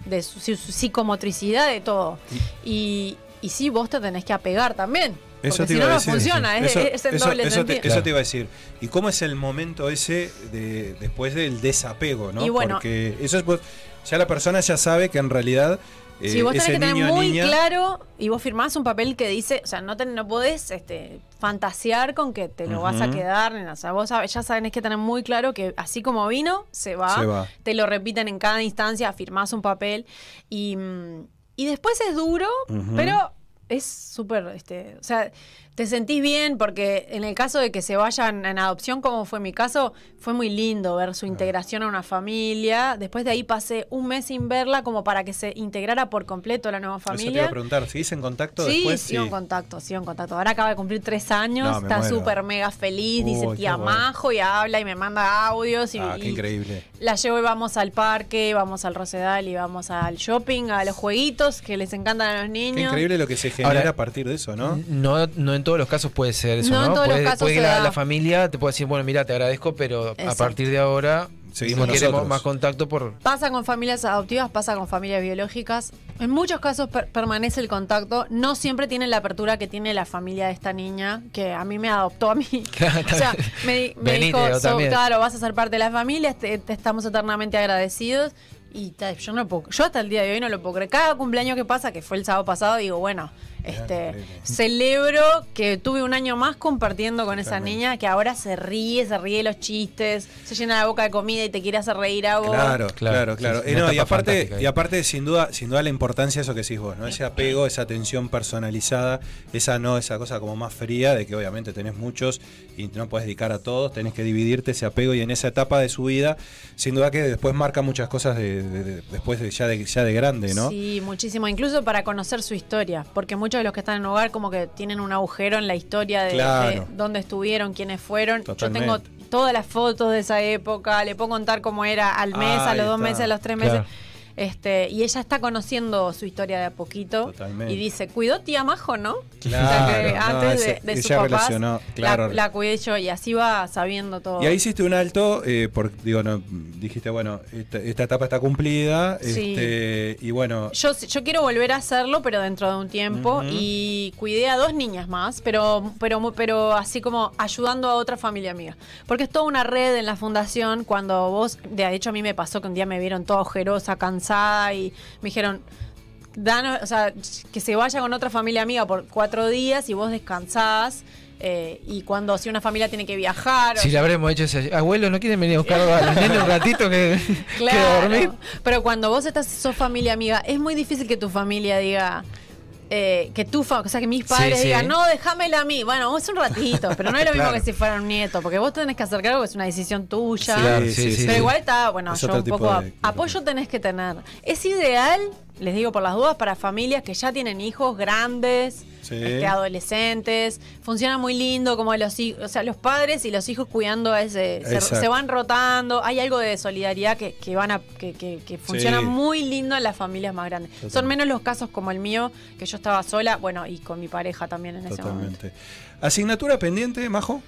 de su, psicomotricidad, de todo. Y, y sí, vos te tenés que apegar también. Eso porque te si iba no, a no decir. funciona, es, Eso- es en eso- doble eso te, eso te iba a decir. ¿Y cómo es el momento ese de después del desapego, no? Y bueno- Porque eso es vos- ya la persona ya sabe que en realidad eh, Sí, vos tenés que tener muy niña claro y vos firmás un papel que dice, o sea, no, te, no podés este, fantasear con que te lo vas a quedar. O sea, vos sabés, ya tenés que tener muy claro que así como vino, se va. Se va. Te lo repiten en cada instancia, firmás un papel y, mm, y después es duro, pero es súper, este, o sea, te sentís bien porque en el caso de que se vayan en adopción, como fue mi caso, fue muy lindo ver su integración a una familia. Después de ahí pasé un mes sin verla como para que se integrara por completo a la nueva Eso te iba familia. a preguntar, ¿seguís en contacto Sí, después? sigo en contacto, sigo en contacto. Ahora acaba de cumplir tres años, No, está súper mega feliz, dice Uy, tía qué bueno. Majo y habla y me manda audios. Y, Ah, qué y increíble. La llevo y vamos al parque, vamos al Rosedal y vamos al shopping, a los jueguitos que les encantan a los Qué niños. increíble lo que se genera Ahora- a partir de eso, ¿no? No, no todos los casos puede ser eso, No ¿no? en todos los puede, casos puede que se la, da. la familia te puede decir, bueno, mira, te agradezco, pero a partir de ahora Seguimos no queremos más contacto por... Pasa con familias adoptivas, pasa con familias biológicas. En muchos casos per- permanece el contacto. No siempre tienen la apertura que tiene la familia de esta niña, que a mí me adoptó a mí. o sea, me, me Venite, dijo, "So, también". claro, vas a ser parte de la familia, te, te estamos eternamente agradecidos. Y yo no puedo, yo hasta el día de hoy no lo puedo creer. Cada cumpleaños que pasa, que fue el sábado pasado, digo, bueno, este, celebro que tuve un año más compartiendo con esa niña que ahora se ríe, se ríe de los chistes, se llena la boca de comida y te quiere hacer reír a vos. Claro, Claro, claro, sí, Eh, no, y aparte, y aparte sin duda, sin duda la importancia de eso que decís vos, ¿no? Ese apego, esa atención personalizada, esa no, esa cosa como más fría, de que obviamente tenés muchos y no puedes dedicar a todos, tenés que dividirte ese apego y en esa etapa de su vida, sin duda que después marca muchas cosas de, de- de- después de ya de ya de grande, ¿no? Sí, muchísimo. Incluso para conocer su historia. Porque muchos de los que están en hogar como que tienen un agujero en la historia de, Claro. de dónde estuvieron, quiénes fueron. Totalmente. Yo tengo todas las fotos de esa época. Le puedo contar cómo era al mes, a Ahí los dos está. meses, a los tres Claro. Este, y ella está conociendo su historia de a poquito. Totalmente. Y dice, cuidó tía Majo, ¿no? Claro, O sea que no, antes ese- de, de sus papás, claro. la, la cuidé yo y así va sabiendo todo. Y ahí hiciste un alto, eh, por, digo, no, dijiste, bueno, esta, esta etapa está cumplida, Sí. este, y bueno, Yo, yo quiero volver a hacerlo, pero dentro de un tiempo. Y cuidé a dos niñas más, pero, pero, pero así como ayudando a otra familia amiga. Porque es toda una red en la fundación. Cuando vos, de hecho a mí me pasó que un día me vieron toda ojerosa, cansada y me dijeron, danos, o sea, que se vaya con otra familia amiga por cuatro días y vos descansás. eh, y cuando si una familia tiene que viajar. Si le habremos hecho ese... Abuelo, ¿no quieren venir a buscar a los nenes un ratito que, dormir? Pero cuando vos estás, sos familia amiga, es muy difícil que tu familia diga. Eh, que tu o sea, que mis padres Sí, sí. digan, no, déjamela a mí. Bueno, es un ratito, pero no es lo mismo Claro. que si fuera un nieto, porque vos tenés que hacer cargo que es una decisión tuya. Sí, Claro, sí, sí, sí, sí. Pero sí. igual está, bueno, Es yo un poco de- apoyo tenés que tener. Es ideal, les digo por las dudas, para familias que ya tienen hijos grandes, Sí. este, adolescentes. Funciona muy lindo como los hijos, o sea, los padres y los hijos cuidando a ese, se, se van rotando. Hay algo de solidaridad que, que van a, que, que- que funciona Sí. muy lindo en las familias más grandes. Son menos los casos como el mío, que yo estaba sola, bueno, y con mi pareja también en ese momento. ¿Asignatura pendiente, Majo?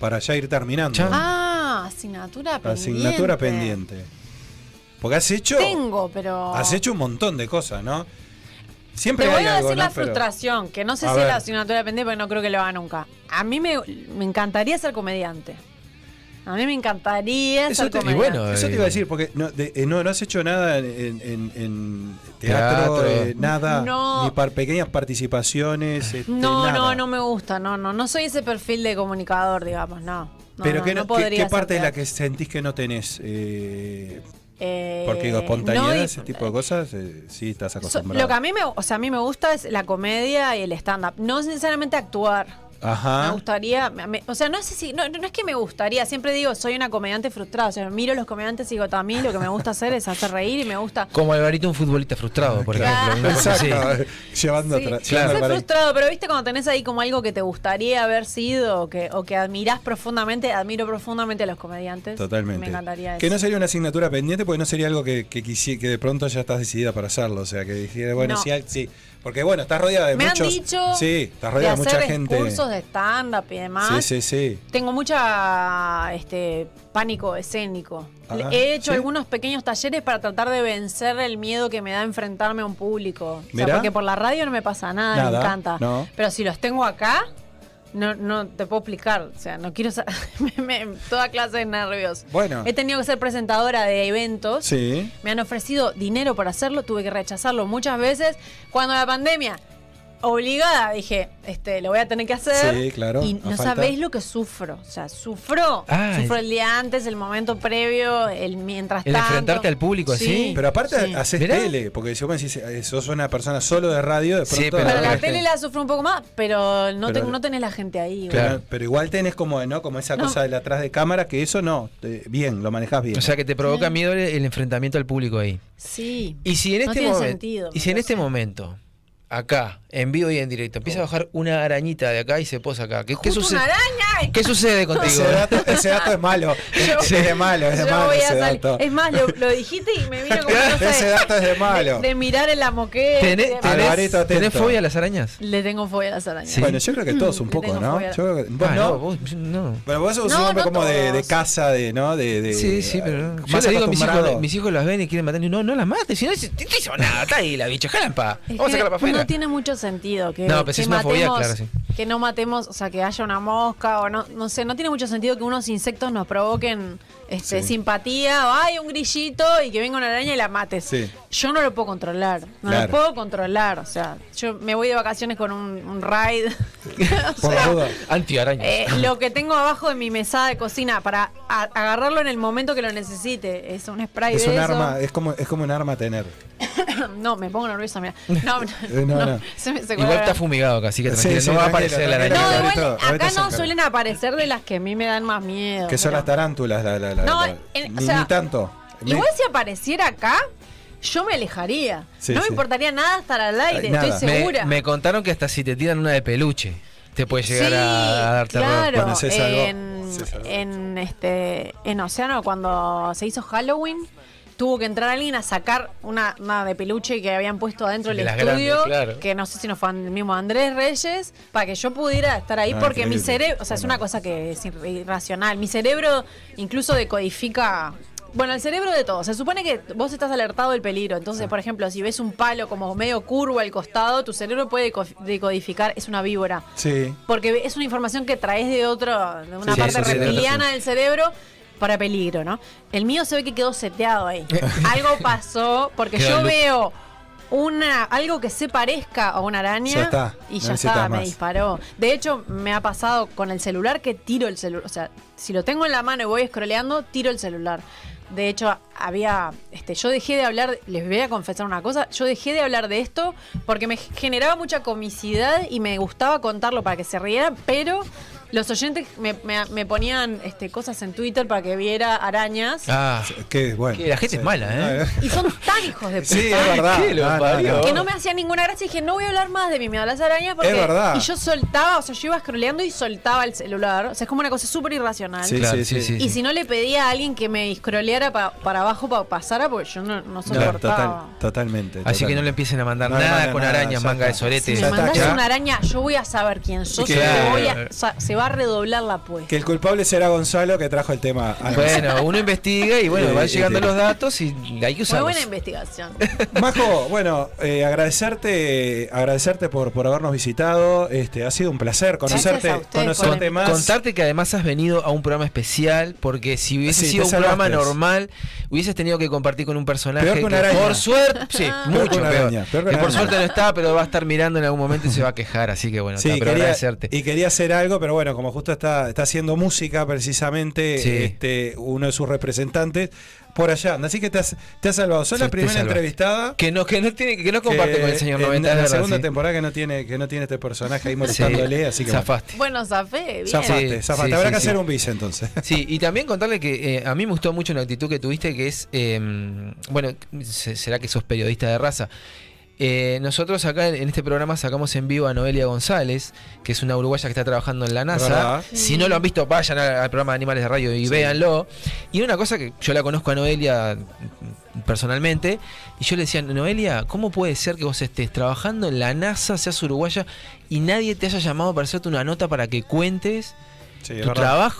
Para ya ir terminando. Ah, asignatura pendiente. Asignatura pendiente. Porque has hecho. Tengo, pero. Has hecho un montón de cosas, ¿no? Siempre Te voy hay a algo, decir ¿no? la Pero- frustración, que no sé A si ver. es la asignatura pendiente porque no creo que lo haga nunca. A mí me, me encantaría ser comediante. A mí me encantaría Eso ser te- y comediante. bueno, Eso te eh, iba a decir, porque no, de- eh, no, no has hecho nada en, en- en teatro, Teatro. eh, nada, No. ni par- pequeñas participaciones. este, no, nada. no, no me gusta, no, no, no soy ese perfil de comunicador, digamos, no. no Pero no, ¿qué, no no- qué- podría qué hacer parte es la que sentís que no tenés? Eh, Eh, porque digo, espontaneidad, no, ese tipo de cosas, eh, sí estás acostumbrado. lo que a mí me, o sea, a mí me gusta es la comedia y el stand-up. No necesariamente actuar. Me Ajá. gustaría, me- me- o sea, no sé si, no, no es que me gustaría, siempre digo, soy una comediante frustrada, o sea, miro los comediantes y digo, a mí lo que me gusta hacer es hacer reír y me gusta... Como Alvarito, un futbolista frustrado, por Claro. ejemplo. Exacto, llevando Sí, atrás. sí, llevando soy para ahí. frustrado, pero viste cuando tenés ahí como algo que te gustaría haber sido o que, o que admirás profundamente, admiro profundamente a los comediantes. Totalmente. Me encantaría eso. Que no sería una asignatura pendiente porque no sería algo que, que, quisi- que de pronto ya estás decidida para hacerlo. O sea, que dijera, bueno, No. sí, al- sí. Porque bueno, estás rodeada de me muchos. han dicho Sí, estás de rodeada de, mucha gente. cursos de stand-up y demás. Sí, sí, sí. Tengo mucha este pánico escénico. He hecho ¿sí? algunos pequeños talleres para tratar de vencer el miedo que me da enfrentarme a un público. O sea, porque por la radio no me pasa nada, Nada, me encanta. no. Pero si los tengo acá, no, no te puedo explicar. O sea, no quiero sa- me- me- toda clase de nervios. Bueno. He tenido que ser presentadora de eventos. Sí. Me han ofrecido dinero para hacerlo, tuve que rechazarlo muchas veces. Cuando la pandemia obligada dije, este, lo voy a tener que hacer. Sí, claro, Y no sabéis lo que sufro. O sea, sufro. Ah, sufro el día antes, el momento previo, el mientras El tanto. enfrentarte al público así. Pero aparte sí. haces Mirá. tele, porque si vos me decís, eh, sos una persona solo de radio, de Sí, pronto. pero Pero la Este- tele la sufro un poco más, pero no, Pero- no tenés la gente ahí. Claro. Pero, pero igual tenés como, ¿no? como esa No. cosa de atrás de cámara, que eso no, bien, lo manejás bien. O sea que te provoca miedo el, el enfrentamiento al público ahí. Sí. Y si en No este tiene momento, sentido, y si en me este momento, acá, en vivo y en directo, empieza a bajar una arañita de acá y se posa acá, ¿qué, qué sucede? una araña. ¿Qué sucede contigo? ese, dato, ese dato es malo. Yo- es de malo, es de malo ese dato. Es más, lo, lo dijiste y me vino como Ese dato es de malo. De, de mirar en la moqueta. ¿Tenés, de- tenés- tenés fobia a las arañas? Le tengo fobia a las arañas. Sí. Bueno, yo creo que todos un Le poco, ¿no? Yo creo que, vos Ah, no. vos no. Bueno, vos sos un No, hombre no como de, de casa, de, ¿no? De, de- Sí, sí, pero no. Yo le digo a mis hijos, mis hijos las ven y quieren matar. y No, no las mates. Si no, si- no hizo nada. Está ahí la bicha. Jala en paz. Es Vamos a sacarla para afuera. No tiene mucho sentido que, No, pero si que es una fobia, matemos, claro, sí. que no matemos, o sea, que haya una mosca o no, no sé, no tiene mucho sentido que unos insectos nos provoquen este, Sí. simpatía o hay un grillito y que venga una araña y la mates. Sí. Yo no lo puedo controlar, no Claro. lo puedo controlar, o sea, yo me voy de vacaciones con un, un ride. O Por sea, la duda. Anti-arañas. eh, lo que tengo abajo de mi mesada de cocina para a- agarrarlo en el momento que lo necesite es un spray Es de un eso. arma, es como, es como un arma a tener. No, me pongo nerviosa, mira. No, Eh, no, no. se me- se Igual está fumigado acá, así que Sí, no va a aparecer la araña. No, igual acá no suelen aparecer de las que a mí me dan más miedo. Que son las tarántulas, la, la, la- No, la- en- o ni, sea, ni tanto. Me- Igual si apareciera acá, yo me alejaría. Sí, no me sí. importaría nada estar al aire, Ay, estoy segura. me contaron que hasta si te tiran una de peluche, te puede llegar sí, a, a dar terror. claro. Bueno, en, en este en Océano cuando se hizo Halloween tuvo que entrar alguien a sacar una, una de peluche que habían puesto adentro De del estudio, grandes, claro. que no sé si no fue el mismo Andrés Reyes, para que yo pudiera estar ahí, Ah, porque mi cerebro, o sea, es una cosa que es ir- irracional, mi cerebro incluso decodifica... Bueno, el cerebro de todo. Se supone que vos estás alertado del peligro. Entonces, por ejemplo, si ves un palo como medio curvo al costado, tu cerebro puede deco- decodificar, es una víbora. Sí. Porque es una información que traes de otro, de una Sí, parte sí, reptiliana del cerebro para peligro, ¿no? El mío se ve que quedó seteado ahí. Algo pasó, porque Queda yo veo una algo que se parezca a una araña Ya está, y ya está, me más. disparó. De hecho, me ha pasado con el celular que tiro el celular. O sea, si lo tengo en la mano y voy scrolleando, tiro el celular. De hecho, había. Este, yo dejé de hablar. Les voy a confesar una cosa. Yo dejé de hablar de esto porque me generaba mucha comicidad y me gustaba contarlo para que se rieran, pero. Los oyentes me, me- me ponían este, cosas en Twitter para que viera arañas. Ah, Que, bueno, Que la gente es mala, ¿eh? Y son tan hijos de puta. Sí, es verdad. ¿Qué lo parió? que no me hacía ninguna gracia y dije, no voy a hablar más de mi miedo a las arañas porque Es verdad. y yo soltaba, o sea, yo iba scrolleando y soltaba el celular, o sea, es como una cosa súper irracional. Sí, Claro, sí, sí, sí. Y si no le pedía a alguien que me scrolleara pa- para abajo para pasara, porque yo no, no No, soportaba. total, totalmente. Así que no le empiecen a mandar No nada con arañas, manga de sorete. Si me ya. una araña, yo voy a saber quién sos Claro. voy a- o sea, se va a redoblar la apuesta. Que el culpable será Gonzalo que trajo el tema. a. Bueno, uno investiga y bueno, van llegando sí. los datos y hay que Muy usarlos. buena investigación. Majo, bueno, eh, agradecerte, agradecerte por, por habernos visitado. Este, ha sido un placer conocerte, conocerte más. Contarte que además has venido a un programa especial porque si hubiese Sí, sido un programa normal hubieses tenido que compartir con un personaje Peor que una araña. por suerte, sí, Ah. Peor que mucho una peor. araña, peor que que por suerte no está, pero va a estar mirando en algún momento y se va a quejar, así que bueno, Sí, está, pero quería, agradecerte. y quería hacer algo, pero bueno, como justo está, está haciendo música precisamente Sí. este, uno de sus representantes, por allá anda. Así que te has, te has salvado. Sos Sí, la primera entrevistada. Que no, que no tiene, que no comparte que con el señor en 90 la es verdad, segunda sí. temporada que no tiene que no tiene este personaje ahí molestándole, así que bueno. zafaste. Bueno, Zafé, bien. Zafaste, zafaste. sí, Habrá sí, que sí. hacer un bis entonces. Sí, y también contarle que eh, a mí me gustó mucho la actitud que tuviste, que es, eh, bueno, se- será que sos periodista de raza. Eh, nosotros acá en, este programa sacamos en vivo a Noelia González, que es una uruguaya que está trabajando en la NASA. Si no lo han visto, vayan al, al programa de Animales de Radio y véanlo. Y una cosa que yo la conozco a Noelia personalmente, y yo le decía, Noelia, ¿cómo puede ser que vos estés trabajando en la NASA, seas uruguaya, y nadie te haya llamado para hacerte una nota para que cuentes Sí, tu verdad.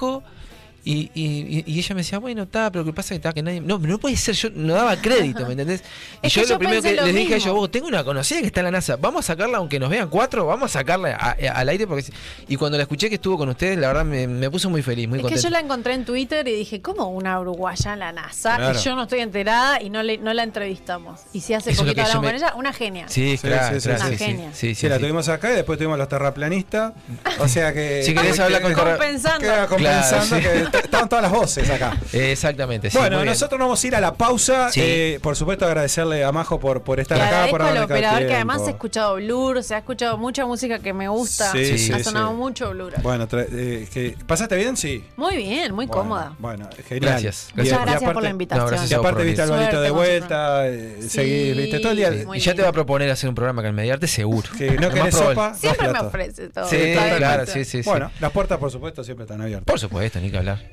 Y, y- y ella me decía, bueno, está, pero lo que pasa es que, está, que nadie. No, no puede ser, yo no daba crédito, ¿me entendés? Y Es yo que lo primero que lo les dije a ellos, vos, tengo una conocida que está en la NASA, vamos a sacarla aunque nos vean cuatro, vamos a sacarla a- a- al aire. porque si- Y cuando la escuché que estuvo con ustedes, la verdad me, me puso muy feliz, muy Es que yo la encontré en Twitter y dije, ¿cómo una uruguaya en la NASA? Claro. Y yo no estoy enterada y no, le, no la entrevistamos. Y si hace Eso poquito hablamos me- con ella, una genia. Sí, Sí, claro, sí, sí, claro, sí. sí, sí, Genia. sí, sí, Sí, la sí. tuvimos acá y después tuvimos los terraplanistas. O sea que. Si querés hablar con Compensando. Queda compensando Claro, que estaban todas las voces acá. Exactamente, sí. bueno, nosotros nos vamos a ir a la pausa. Sí. Eh, por supuesto, agradecerle a Majo por, por estar Le acá. Por al operador que además ha escuchado Blur, se ha escuchado mucha música que me gusta. Sí, sí, ha sí. sonado mucho Blur. Bueno, eh, que- ¿pasaste bien? Sí. Muy bien, muy Bueno, cómoda. Bueno, genial. Gracias. Muchas gracias por la invitación. No, gracias Y aparte viste al de vuelta, eh, seguís, viste todo el día. Y ya te va a proponer hacer un programa con el Mediarte, seguro. Que no querés sopa, Siempre me ofrece todo. Sí, claro, sí, sí. Bueno, las puertas por supuesto siempre están abiertas. Por supuesto, ni que hablar.